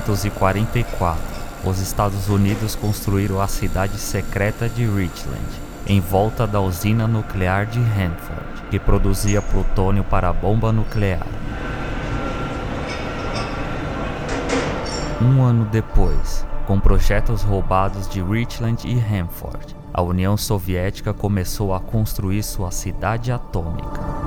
1944, os Estados Unidos construíram a cidade secreta de Richland, em volta da usina nuclear de Hanford, que produzia plutônio para a bomba nuclear. Um ano depois, com projetos roubados de Richland e Hanford, a União Soviética começou a construir sua cidade atômica.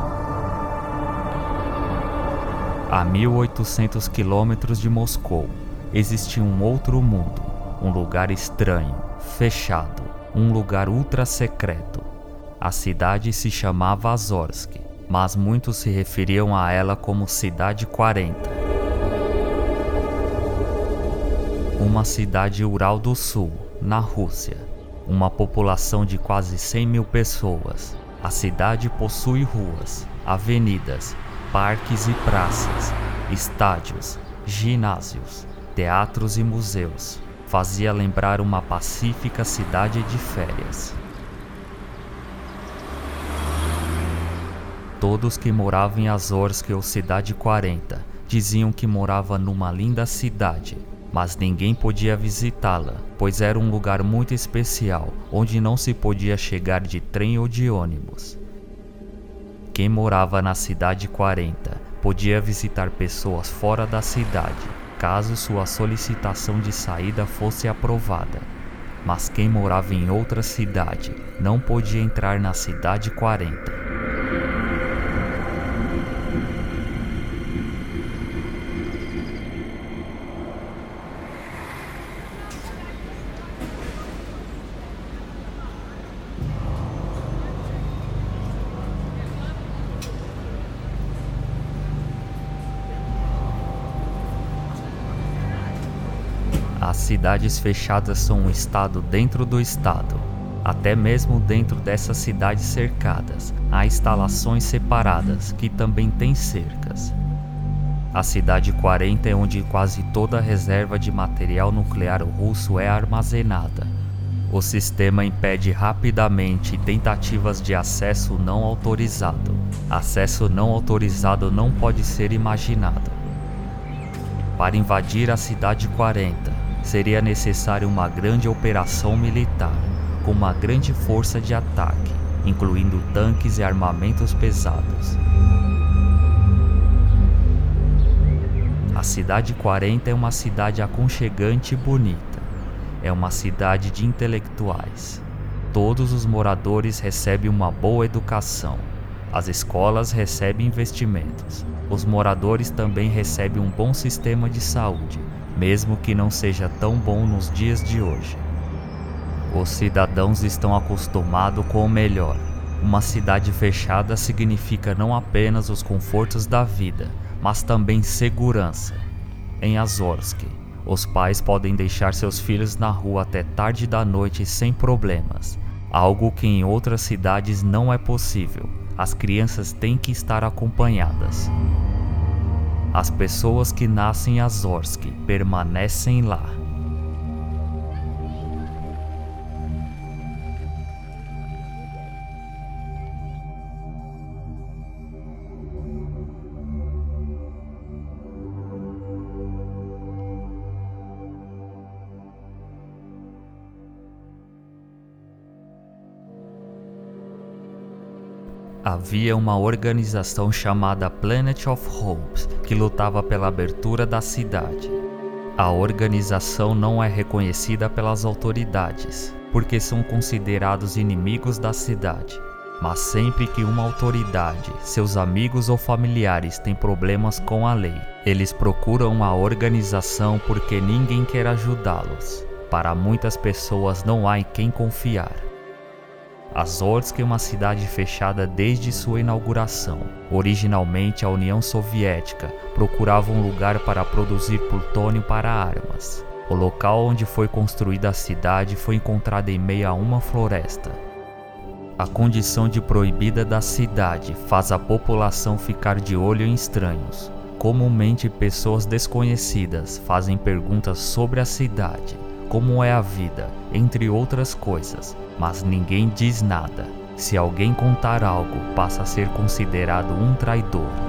A 1800 quilômetros de Moscou, existia um outro mundo, um lugar estranho, fechado, um lugar ultra secreto. A cidade se chamava Azorsk, mas muitos se referiam a ela como Cidade 40. Uma cidade rural do sul, na Rússia, uma população de quase 100 mil pessoas. A cidade possui ruas, avenidas, parques e praças, estádios, ginásios, teatros e museus. Fazia lembrar uma pacífica cidade de férias. Todos que moravam em Azorsk ou Cidade 40 diziam que morava numa linda cidade, mas ninguém podia visitá-la, pois era um lugar muito especial onde não se podia chegar de trem ou de ônibus. Quem morava na cidade 40 podia visitar pessoas fora da cidade, caso sua solicitação de saída fosse aprovada. Mas quem morava em outra cidade não podia entrar na cidade 40. Cidades fechadas são um estado dentro do estado. Até mesmo dentro dessas cidades cercadas, há instalações separadas que também têm cercas. A cidade 40 é onde quase toda a reserva de material nuclear russo é armazenada. O sistema impede rapidamente tentativas de acesso não autorizado. Acesso não autorizado não pode ser imaginado. Para invadir a cidade 40, seria necessária uma grande operação militar, com uma grande força de ataque, incluindo tanques e armamentos pesados. A Cidade 40 é uma cidade aconchegante e bonita. É uma cidade de intelectuais. Todos os moradores recebem uma boa educação. As escolas recebem investimentos. Os moradores também recebem um bom sistema de saúde mesmo que não seja tão bom nos dias de hoje. Os cidadãos estão acostumados com o melhor. Uma cidade fechada significa não apenas os confortos da vida, mas também segurança. Em Azorsk, os pais podem deixar seus filhos na rua até tarde da noite sem problemas, algo que em outras cidades não é possível. As crianças têm que estar acompanhadas. As pessoas que nascem em Azorsk permanecem lá. Havia uma organização chamada Planet of Hopes que lutava pela abertura da cidade. A organização não é reconhecida pelas autoridades, porque são considerados inimigos da cidade. Mas sempre que uma autoridade, seus amigos ou familiares têm problemas com a lei, eles procuram a organização porque ninguém quer ajudá-los. Para muitas pessoas não há em quem confiar. Azorsk é uma cidade fechada desde sua inauguração. Originalmente, a União Soviética procurava um lugar para produzir plutônio para armas. O local onde foi construída a cidade foi encontrado em meio a uma floresta. A condição de proibida da cidade faz a população ficar de olho em estranhos. Comumente, pessoas desconhecidas fazem perguntas sobre a cidade como é a vida, entre outras coisas, mas ninguém diz nada. Se alguém contar algo, passa a ser considerado um traidor.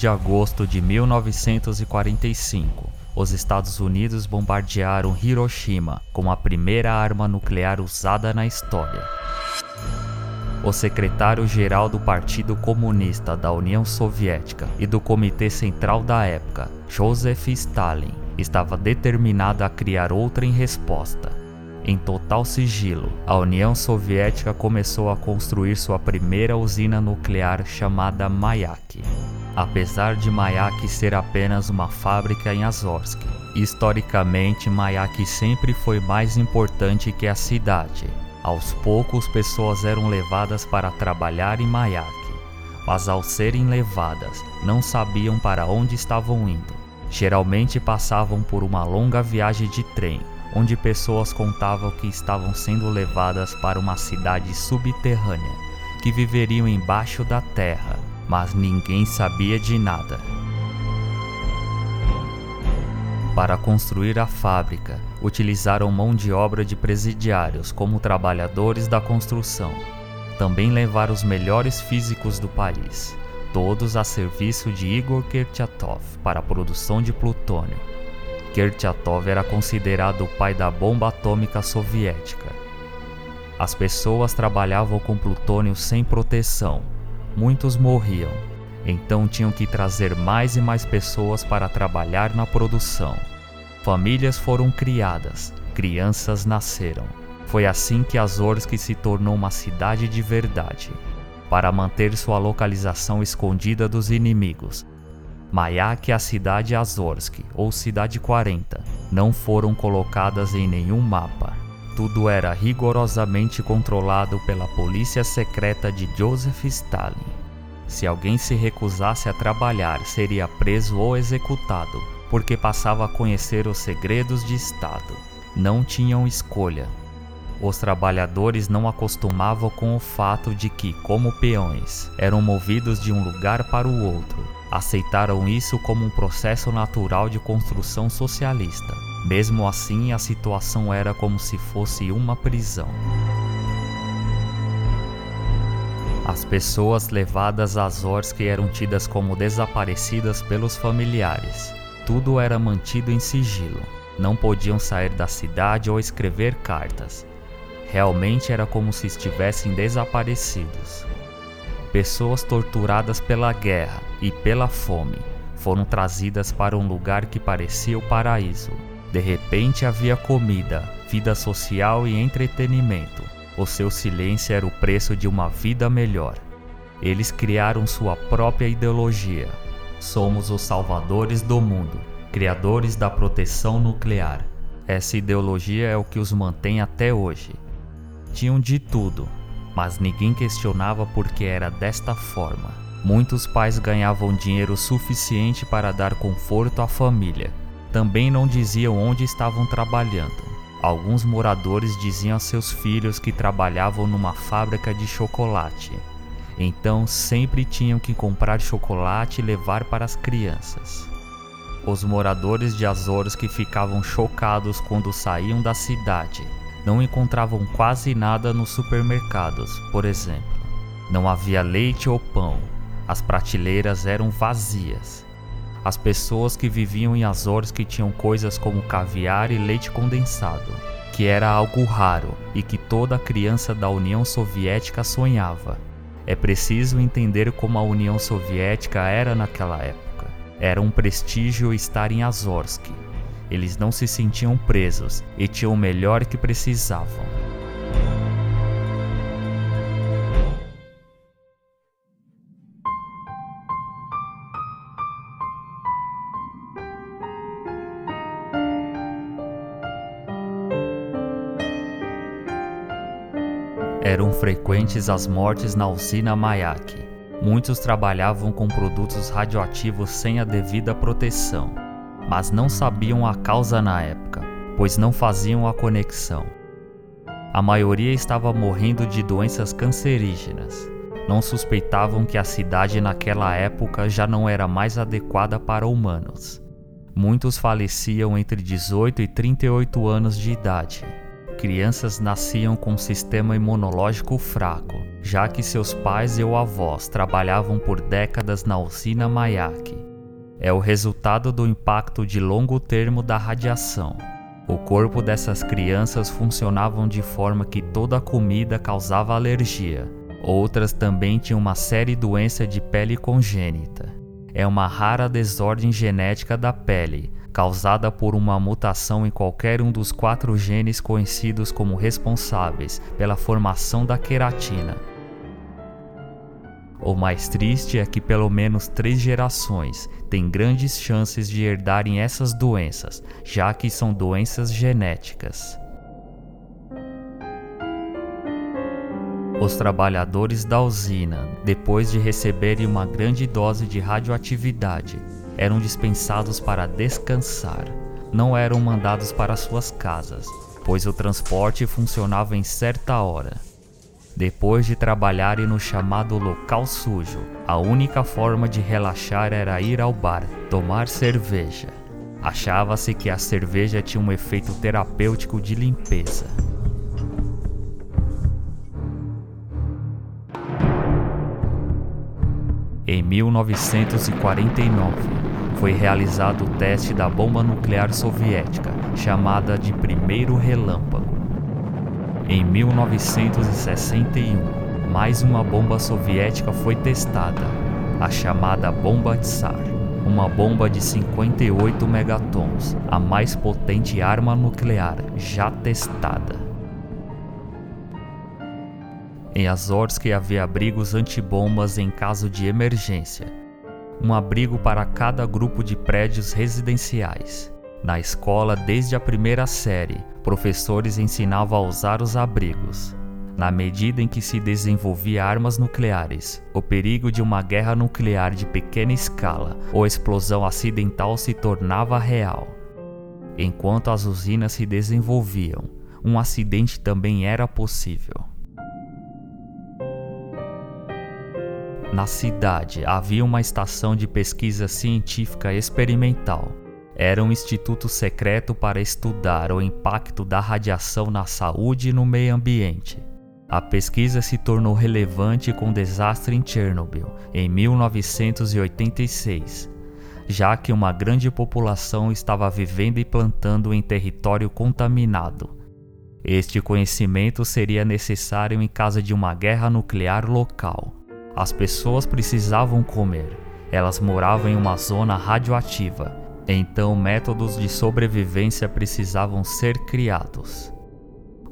De agosto de 1945, os Estados Unidos bombardearam Hiroshima com a primeira arma nuclear usada na história. O secretário-geral do Partido Comunista da União Soviética e do Comitê Central da época, Joseph Stalin, estava determinado a criar outra em resposta. Em total sigilo, a União Soviética começou a construir sua primeira usina nuclear chamada Mayak. Apesar de Mayak ser apenas uma fábrica em Azovsk, historicamente Mayak sempre foi mais importante que a cidade. Aos poucos, pessoas eram levadas para trabalhar em Mayak, mas ao serem levadas, não sabiam para onde estavam indo. Geralmente passavam por uma longa viagem de trem onde pessoas contavam que estavam sendo levadas para uma cidade subterrânea, que viveriam embaixo da terra, mas ninguém sabia de nada. Para construir a fábrica, utilizaram mão de obra de presidiários como trabalhadores da construção. Também levaram os melhores físicos do país, todos a serviço de Igor Kurchatov para a produção de plutônio. Kurchatov era considerado o pai da bomba atômica soviética. As pessoas trabalhavam com plutônio sem proteção. Muitos morriam, então tinham que trazer mais e mais pessoas para trabalhar na produção. Famílias foram criadas, crianças nasceram. Foi assim que Azorsk se tornou uma cidade de verdade. Para manter sua localização escondida dos inimigos, Mayak e a cidade Azorsk, ou Cidade 40, não foram colocadas em nenhum mapa. Tudo era rigorosamente controlado pela polícia secreta de Joseph Stalin. Se alguém se recusasse a trabalhar, seria preso ou executado, porque passava a conhecer os segredos de Estado. Não tinham escolha. Os trabalhadores não acostumavam com o fato de que, como peões, eram movidos de um lugar para o outro aceitaram isso como um processo natural de construção socialista. Mesmo assim, a situação era como se fosse uma prisão. As pessoas levadas às Orsk eram tidas como desaparecidas pelos familiares. Tudo era mantido em sigilo. Não podiam sair da cidade ou escrever cartas. Realmente era como se estivessem desaparecidos. Pessoas torturadas pela guerra e pela fome foram trazidas para um lugar que parecia o paraíso. De repente havia comida, vida social e entretenimento. O seu silêncio era o preço de uma vida melhor. Eles criaram sua própria ideologia. Somos os salvadores do mundo, criadores da proteção nuclear. Essa ideologia é o que os mantém até hoje. Tinham de tudo, mas ninguém questionava por que era desta forma. Muitos pais ganhavam dinheiro suficiente para dar conforto à família. Também não diziam onde estavam trabalhando. Alguns moradores diziam a seus filhos que trabalhavam numa fábrica de chocolate. Então sempre tinham que comprar chocolate e levar para as crianças. Os moradores de Azores que ficavam chocados quando saíam da cidade não encontravam quase nada nos supermercados, por exemplo. Não havia leite ou pão, as prateleiras eram vazias. As pessoas que viviam em Azores que tinham coisas como caviar e leite condensado, que era algo raro e que toda criança da União Soviética sonhava. É preciso entender como a União Soviética era naquela época. Era um prestígio estar em Azorsk, eles não se sentiam presos e tinham o melhor que precisavam. Eram frequentes as mortes na usina Mayak. Muitos trabalhavam com produtos radioativos sem a devida proteção mas não sabiam a causa na época, pois não faziam a conexão. A maioria estava morrendo de doenças cancerígenas. Não suspeitavam que a cidade naquela época já não era mais adequada para humanos. Muitos faleciam entre 18 e 38 anos de idade. Crianças nasciam com um sistema imunológico fraco já que seus pais e avós trabalhavam por décadas na usina Mayak. É o resultado do impacto de longo termo da radiação. O corpo dessas crianças funcionavam de forma que toda a comida causava alergia. Outras também tinham uma série de doença de pele congênita. É uma rara desordem genética da pele, causada por uma mutação em qualquer um dos quatro genes conhecidos como responsáveis pela formação da queratina. O mais triste é que pelo menos três gerações têm grandes chances de herdarem essas doenças, já que são doenças genéticas. Os trabalhadores da usina, depois de receberem uma grande dose de radioatividade, eram dispensados para descansar. Não eram mandados para suas casas, pois o transporte funcionava em certa hora. Depois de trabalharem no chamado local sujo, a única forma de relaxar era ir ao bar, tomar cerveja. Achava-se que a cerveja tinha um efeito terapêutico de limpeza. Em 1949, foi realizado o teste da bomba nuclear soviética, chamada de Primeiro Relâmpago. Em 1961, mais uma bomba soviética foi testada, a chamada Bomba Tsar, uma bomba de 58 megatons, a mais potente arma nuclear já testada. Em Azorsk havia abrigos antibombas em caso de emergência. Um abrigo para cada grupo de prédios residenciais. Na escola, desde a primeira série, professores ensinavam a usar os abrigos. Na medida em que se desenvolvia armas nucleares, o perigo de uma guerra nuclear de pequena escala ou explosão acidental se tornava real. Enquanto as usinas se desenvolviam, um acidente também era possível. Na cidade havia uma estação de pesquisa científica experimental. Era um instituto secreto para estudar o impacto da radiação na saúde e no meio ambiente. A pesquisa se tornou relevante com o desastre em Chernobyl em 1986, já que uma grande população estava vivendo e plantando em território contaminado. Este conhecimento seria necessário em caso de uma guerra nuclear local. As pessoas precisavam comer, elas moravam em uma zona radioativa, então métodos de sobrevivência precisavam ser criados.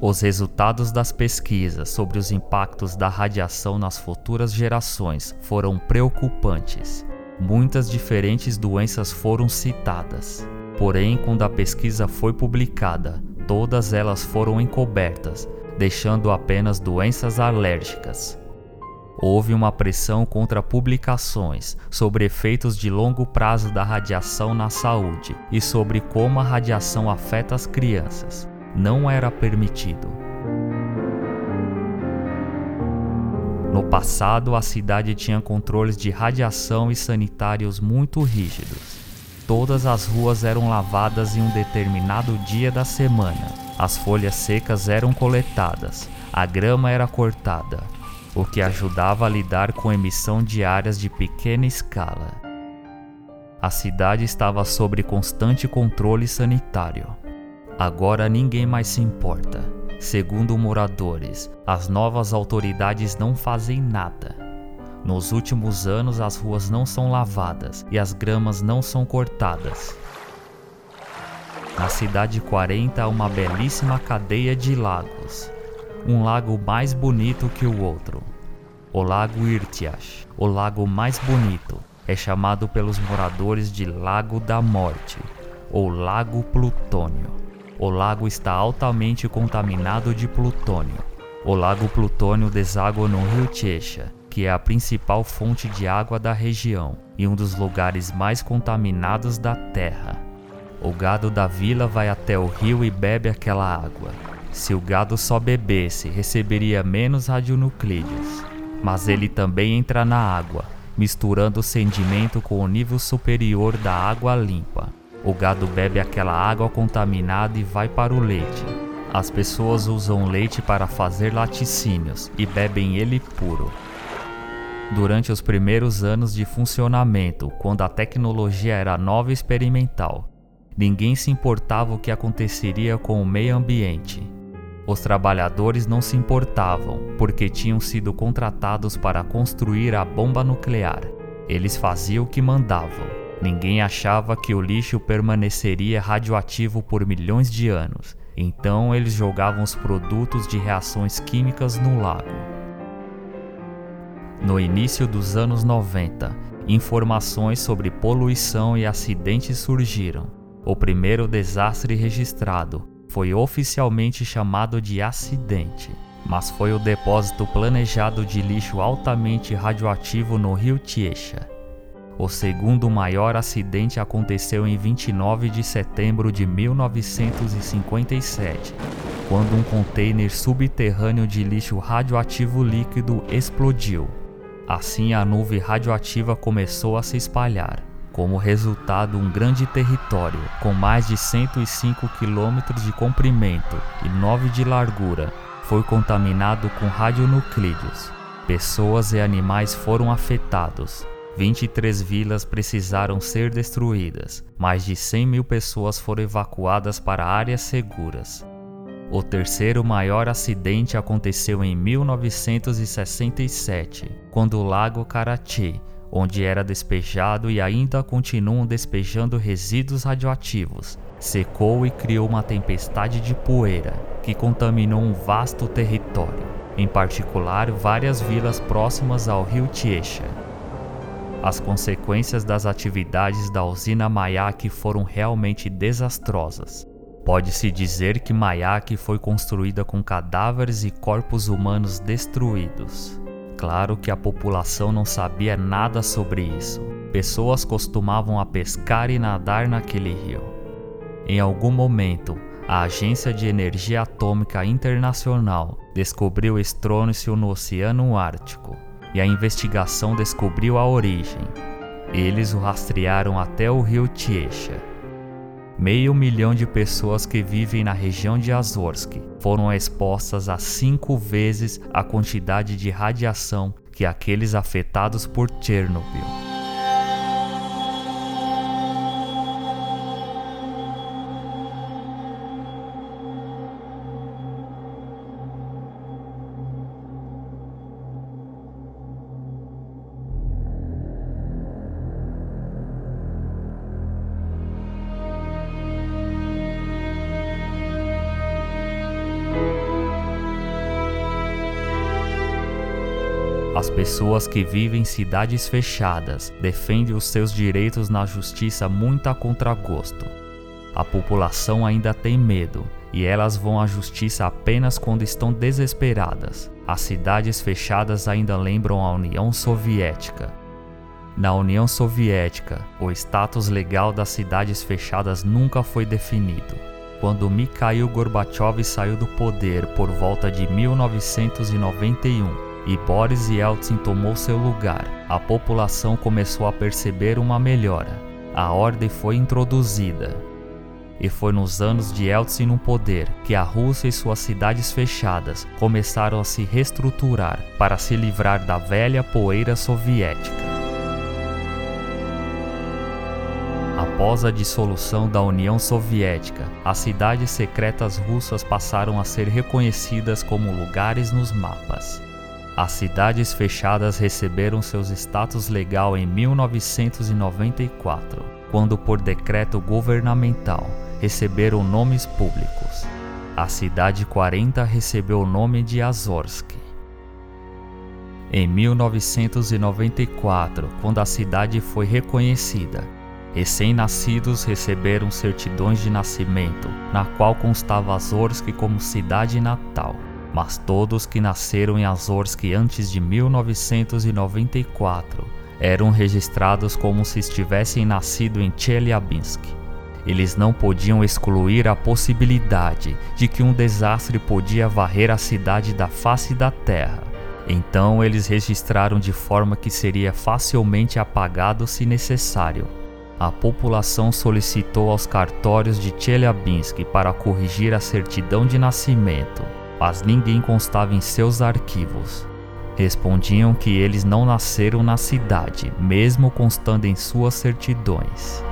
Os resultados das pesquisas sobre os impactos da radiação nas futuras gerações foram preocupantes. Muitas diferentes doenças foram citadas. Porém, quando a pesquisa foi publicada, todas elas foram encobertas, deixando apenas doenças alérgicas. Houve uma pressão contra publicações sobre efeitos de longo prazo da radiação na saúde e sobre como a radiação afeta as crianças. Não era permitido. No passado, a cidade tinha controles de radiação e sanitários muito rígidos. Todas as ruas eram lavadas em um determinado dia da semana. As folhas secas eram coletadas, a grama era cortada, o que ajudava a lidar com emissão de áreas de pequena escala. A cidade estava sob constante controle sanitário. Agora ninguém mais se importa. Segundo moradores, as novas autoridades não fazem nada. Nos últimos anos, as ruas não são lavadas e as gramas não são cortadas. Na cidade 40 há uma belíssima cadeia de lagos um lago mais bonito que o outro. O Lago Irtiash, o lago mais bonito, é chamado pelos moradores de Lago da Morte ou Lago Plutônio. O lago está altamente contaminado de plutônio. O Lago Plutônio deságua no rio Checha, que é a principal fonte de água da região e um dos lugares mais contaminados da Terra. O gado da vila vai até o rio e bebe aquela água. Se o gado só bebesse, receberia menos radionuclídeos. Mas ele também entra na água, misturando o sedimento com o nível superior da água limpa. O gado bebe aquela água contaminada e vai para o leite. As pessoas usam leite para fazer laticínios e bebem ele puro. Durante os primeiros anos de funcionamento, quando a tecnologia era nova e experimental, ninguém se importava o que aconteceria com o meio ambiente. Os trabalhadores não se importavam, porque tinham sido contratados para construir a bomba nuclear. Eles faziam o que mandavam. Ninguém achava que o lixo permaneceria radioativo por milhões de anos, então eles jogavam os produtos de reações químicas no lago. No início dos anos 90, informações sobre poluição e acidentes surgiram. O primeiro desastre registrado foi oficialmente chamado de acidente, mas foi o depósito planejado de lixo altamente radioativo no rio Tietcha. O segundo maior acidente aconteceu em 29 de setembro de 1957, quando um container subterrâneo de lixo radioativo líquido explodiu. Assim, a nuvem radioativa começou a se espalhar como resultado um grande território com mais de 105 quilômetros de comprimento e 9 de largura foi contaminado com radionuclídeos. Pessoas e animais foram afetados. 23 vilas precisaram ser destruídas. Mais de 100 mil pessoas foram evacuadas para áreas seguras. O terceiro maior acidente aconteceu em 1967, quando o lago Karachi onde era despejado e ainda continuam despejando resíduos radioativos, secou e criou uma tempestade de poeira que contaminou um vasto território, em particular várias vilas próximas ao rio Tietcha. As consequências das atividades da usina Mayak foram realmente desastrosas. Pode-se dizer que Mayak foi construída com cadáveres e corpos humanos destruídos. Claro que a população não sabia nada sobre isso. Pessoas costumavam a pescar e nadar naquele rio. Em algum momento, a Agência de Energia Atômica Internacional descobriu estrôncio no Oceano Ártico e a investigação descobriu a origem. Eles o rastrearam até o rio Tietcha meio milhão de pessoas que vivem na região de Azorsk foram expostas a cinco vezes a quantidade de radiação que aqueles afetados por Chernobyl. Pessoas que vivem em cidades fechadas defendem os seus direitos na justiça muito a contragosto. A população ainda tem medo e elas vão à justiça apenas quando estão desesperadas. As cidades fechadas ainda lembram a União Soviética. Na União Soviética, o status legal das cidades fechadas nunca foi definido. Quando Mikhail Gorbachev saiu do poder por volta de 1991, e Boris Yeltsin tomou seu lugar, a população começou a perceber uma melhora. A ordem foi introduzida. E foi nos anos de Yeltsin no poder que a Rússia e suas cidades fechadas começaram a se reestruturar para se livrar da velha poeira soviética. Após a dissolução da União Soviética, as cidades secretas russas passaram a ser reconhecidas como lugares nos mapas. As cidades fechadas receberam seus status legal em 1994, quando por decreto governamental receberam nomes públicos. A cidade 40 recebeu o nome de Azorsk. Em 1994, quando a cidade foi reconhecida, recém-nascidos receberam certidões de nascimento, na qual constava Azorsk como cidade natal mas todos que nasceram em Azorsk antes de 1994 eram registrados como se estivessem nascido em Chelyabinsk. Eles não podiam excluir a possibilidade de que um desastre podia varrer a cidade da face da terra. Então eles registraram de forma que seria facilmente apagado se necessário. a população solicitou aos cartórios de Chelyabinsk para corrigir a certidão de nascimento, mas ninguém constava em seus arquivos. Respondiam que eles não nasceram na cidade, mesmo constando em suas certidões.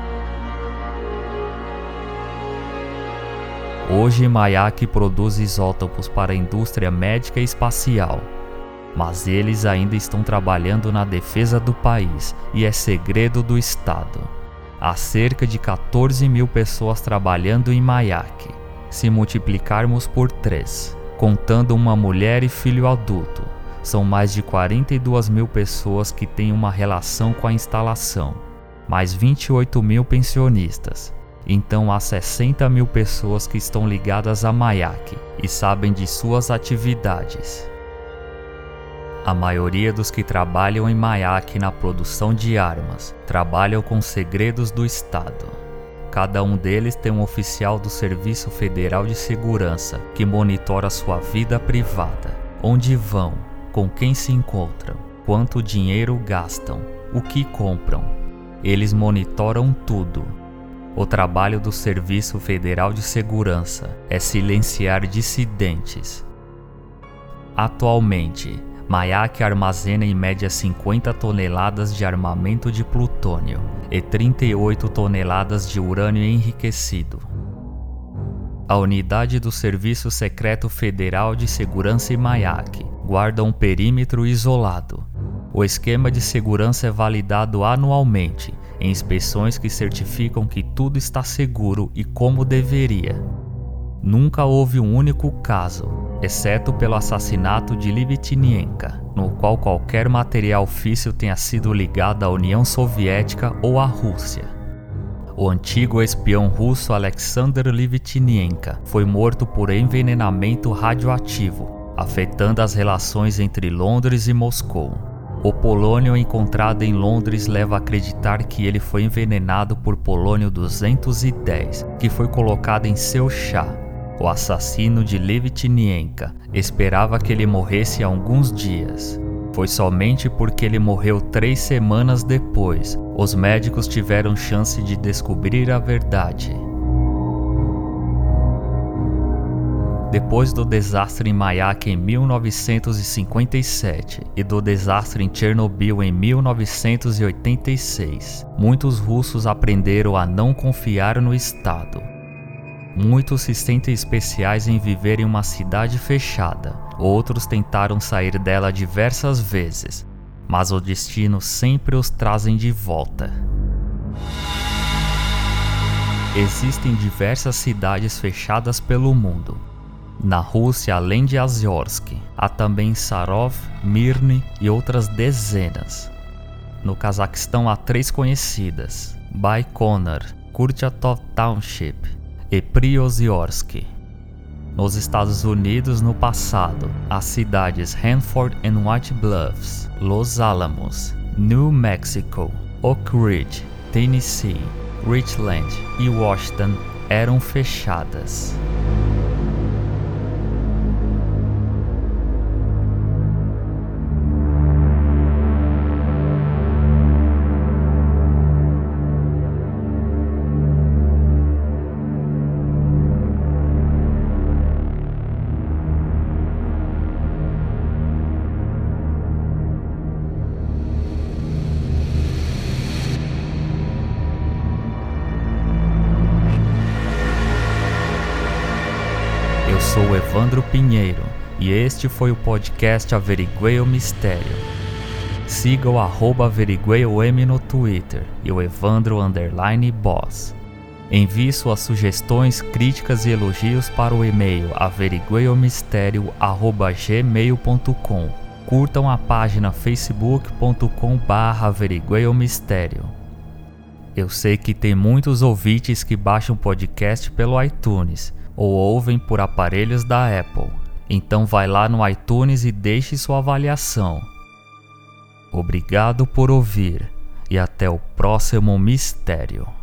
Hoje, Mayak produz isótopos para a indústria médica e espacial, mas eles ainda estão trabalhando na defesa do país e é segredo do Estado. Há cerca de 14 mil pessoas trabalhando em Mayak. Se multiplicarmos por três, contando uma mulher e filho adulto, são mais de 42 mil pessoas que têm uma relação com a instalação, mais 28 mil pensionistas. Então há 60 mil pessoas que estão ligadas a Mayak e sabem de suas atividades. A maioria dos que trabalham em Mayak na produção de armas trabalham com segredos do Estado. Cada um deles tem um oficial do Serviço Federal de Segurança que monitora sua vida privada, onde vão, com quem se encontram, quanto dinheiro gastam, o que compram. Eles monitoram tudo. O trabalho do Serviço Federal de Segurança é silenciar dissidentes. Atualmente, Mayak armazena em média 50 toneladas de armamento de plutônio e 38 toneladas de urânio enriquecido. A unidade do Serviço Secreto Federal de Segurança em Mayak guarda um perímetro isolado. O esquema de segurança é validado anualmente em inspeções que certificam que tudo está seguro e como deveria. Nunca houve um único caso, exceto pelo assassinato de Livitinienka, no qual qualquer material físsil tenha sido ligado à União Soviética ou à Rússia. O antigo espião russo Alexander Livitinienka foi morto por envenenamento radioativo, afetando as relações entre Londres e Moscou. O polônio encontrado em Londres leva a acreditar que ele foi envenenado por polônio 210, que foi colocado em seu chá. O assassino de Livitinienka esperava que ele morresse há alguns dias. Foi somente porque ele morreu três semanas depois, os médicos tiveram chance de descobrir a verdade. Depois do desastre em Mayak em 1957 e do desastre em Chernobyl em 1986, muitos russos aprenderam a não confiar no Estado Muitos se sentem especiais em viver em uma cidade fechada, outros tentaram sair dela diversas vezes, mas o destino sempre os trazem de volta. Existem diversas cidades fechadas pelo mundo. Na Rússia, além de Azyorsk, há também Sarov, Mirny e outras dezenas. No Cazaquistão há três conhecidas: Baikonur, Kurchatov Township e Prioziorsky. Nos Estados Unidos, no passado, as cidades Hanford and White Bluffs, Los Alamos, New Mexico, Oak Ridge, Tennessee, Richland e Washington eram fechadas. Evandro Pinheiro e este foi o podcast Averiguei o Mistério. Siga o arroba averigueiom no Twitter e o Evandro Underline Boss. Envie suas sugestões, críticas e elogios para o e-mail averigueiomistério.gmail.com Curtam a página facebook.com barra. Eu sei que tem muitos ouvintes que baixam podcast pelo iTunes ou ouvem por aparelhos da Apple. Então vai lá no iTunes e deixe sua avaliação. Obrigado por ouvir e até o próximo mistério.